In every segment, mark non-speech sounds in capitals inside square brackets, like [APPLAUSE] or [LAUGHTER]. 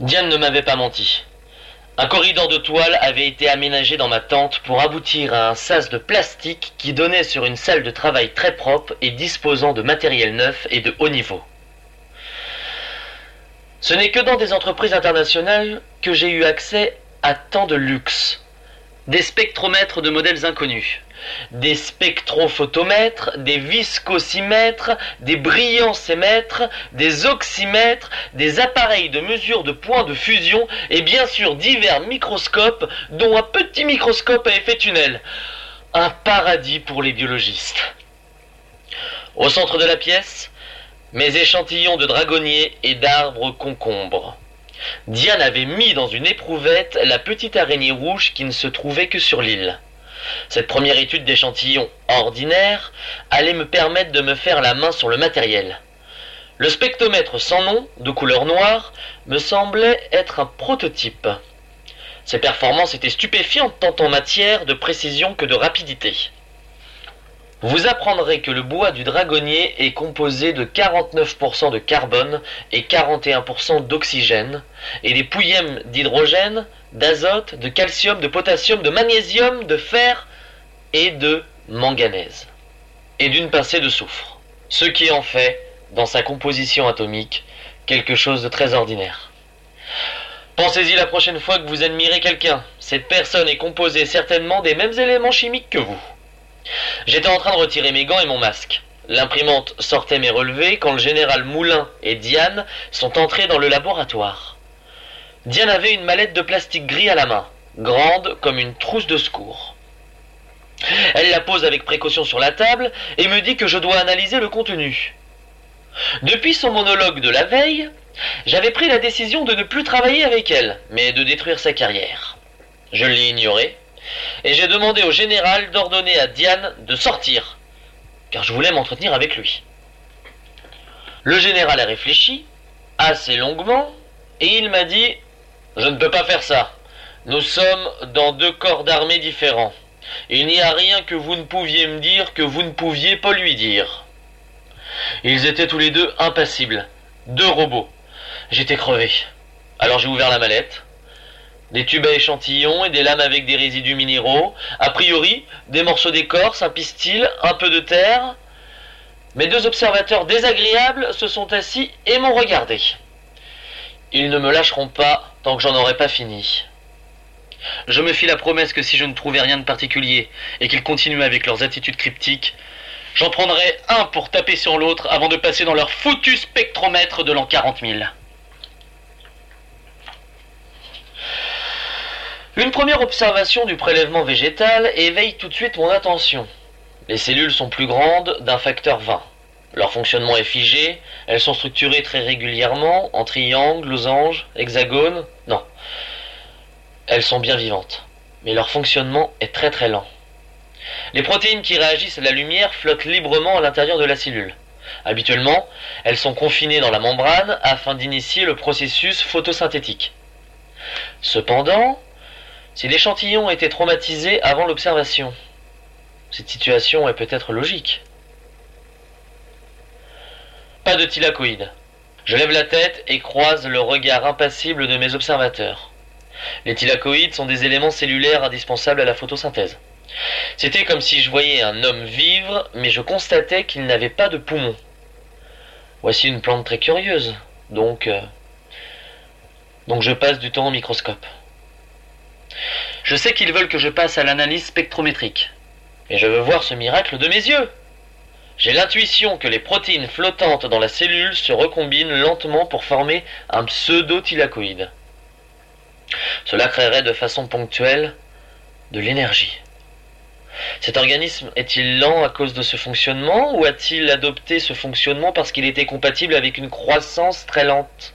Diane ne m'avait pas menti. Un corridor de toile avait été aménagé dans ma tente pour aboutir à un sas de plastique qui donnait sur une salle de travail très propre et disposant de matériel neuf et de haut niveau. Ce n'est que dans des entreprises internationales que j'ai eu accès à tant de luxe. Des spectromètres de modèles inconnus, des spectrophotomètres, des viscosimètres, des brillantsémètres, des oxymètres, des appareils de mesure de points de fusion et bien sûr divers microscopes dont un petit microscope à effet tunnel. Un paradis pour les biologistes. Au centre de la pièce, mes échantillons de dragonniers et d'arbres concombres. Diane avait mis dans une éprouvette la petite araignée rouge qui ne se trouvait que sur l'île. Cette première étude d'échantillons ordinaire allait me permettre de me faire la main sur le matériel. Le spectromètre sans nom, de couleur noire, me semblait être un prototype. Ses performances étaient stupéfiantes tant en matière de précision que de rapidité. Vous apprendrez que le bois du dragonnier est composé de 49% de carbone et 41% d'oxygène, et les pouillèmes d'hydrogène, d'azote, de calcium, de potassium, de magnésium, de fer et de manganèse, et d'une pincée de soufre, ce qui en fait, dans sa composition atomique, quelque chose de très ordinaire. Pensez-y la prochaine fois que vous admirez quelqu'un. Cette personne est composée certainement des mêmes éléments chimiques que vous. J'étais en train de retirer mes gants et mon masque. L'imprimante sortait mes relevés quand le général Moulin et Diane sont entrés dans le laboratoire. Diane avait une mallette de plastique gris à la main, grande comme une trousse de secours. Elle la pose avec précaution sur la table et me dit que je dois analyser le contenu. Depuis son monologue de la veille, j'avais pris la décision de ne plus travailler avec elle, mais de détruire sa carrière. Je l'ai ignorée et j'ai demandé au général d'ordonner à Diane de sortir, car je voulais m'entretenir avec lui. Le général a réfléchi, assez longuement, et il m'a dit Je ne peux pas faire ça. Nous sommes dans deux corps d'armée différents. Il n'y a rien que vous ne pouviez me dire que vous ne pouviez pas lui dire. Ils étaient tous les deux impassibles, deux robots. J'étais crevé. Alors j'ai ouvert la mallette, des tubes à échantillons et des lames avec des résidus minéraux, a priori des morceaux d'écorce, un pistil, un peu de terre. Mes deux observateurs désagréables se sont assis et m'ont regardé. Ils ne me lâcheront pas tant que j'en aurai pas fini. Je me fis la promesse que si je ne trouvais rien de particulier et qu'ils continuaient avec leurs attitudes cryptiques, j'en prendrais un pour taper sur l'autre avant de passer dans leur foutu spectromètre de l'an 40 000. Une première observation du prélèvement végétal éveille tout de suite mon attention. Les cellules sont plus grandes d'un facteur 20. Leur fonctionnement est figé, elles sont structurées très régulièrement, en triangles, losanges, hexagones. Non. Elles sont bien vivantes. Mais leur fonctionnement est très très lent. Les protéines qui réagissent à la lumière flottent librement à l'intérieur de la cellule. Habituellement, elles sont confinées dans la membrane afin d'initier le processus photosynthétique. Cependant, si l'échantillon était traumatisé avant l'observation, cette situation est peut-être logique. Pas de thylakoïde. Je lève la tête et croise le regard impassible de mes observateurs. Les thylakoïdes sont des éléments cellulaires indispensables à la photosynthèse. C'était comme si je voyais un homme vivre, mais je constatais qu'il n'avait pas de poumons. Voici une plante très curieuse, donc... euh, donc je passe du temps au microscope. Je sais qu'ils veulent que je passe à l'analyse spectrométrique. Et je veux voir ce miracle de mes yeux. J'ai l'intuition que les protéines flottantes dans la cellule se recombinent lentement pour former un pseudo-thylakoïde. Cela créerait de façon ponctuelle de l'énergie. Cet organisme est-il lent à cause de ce fonctionnement ou a-t-il adopté ce fonctionnement parce qu'il était compatible avec une croissance très lente?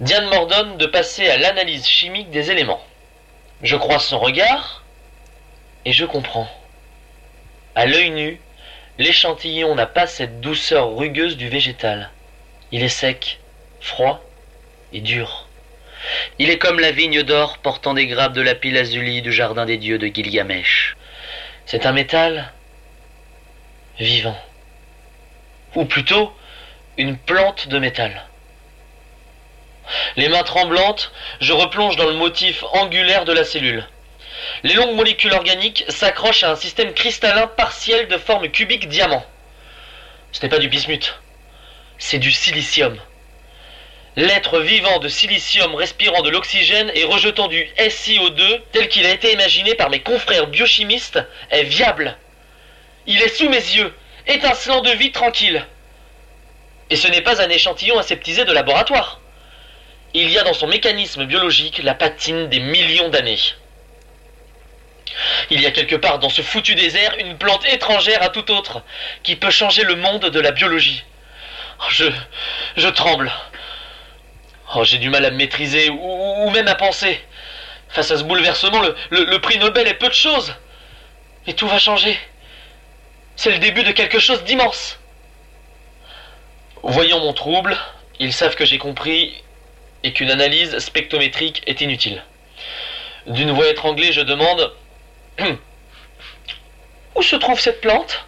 Diane m'ordonne de passer à l'analyse chimique des éléments. Je croise son regard et je comprends. À l'œil nu, l'échantillon n'a pas cette douceur rugueuse du végétal. Il est sec, froid et dur. Il est comme la vigne d'or portant des grappes de lapis lazuli du jardin des dieux de Gilgamesh. C'est un métal vivant. Ou plutôt, une plante de métal. Les mains tremblantes, je replonge dans le motif angulaire de la cellule. Les longues molécules organiques s'accrochent à un système cristallin partiel de forme cubique diamant. Ce n'est pas du bismuth, c'est du silicium. L'être vivant de silicium respirant de l'oxygène et rejetant du SiO2 tel qu'il a été imaginé par mes confrères biochimistes est viable. Il est sous mes yeux, étincelant de vie tranquille. Et ce n'est pas un échantillon aseptisé de laboratoire. Il y a dans son mécanisme biologique la patine des millions d'années. Il y a quelque part dans ce foutu désert une plante étrangère à tout autre, qui peut changer le monde de la biologie. Je. je tremble. Oh, j'ai du mal à me maîtriser ou, même à penser. Face à ce bouleversement, le, prix Nobel est peu de choses. Et tout va changer. C'est le début de quelque chose d'immense. Voyant mon trouble, ils savent que j'ai compris et qu'une analyse spectrométrique est inutile. D'une voix étranglée, je demande [CLEARS THROAT] Où se trouve cette plante?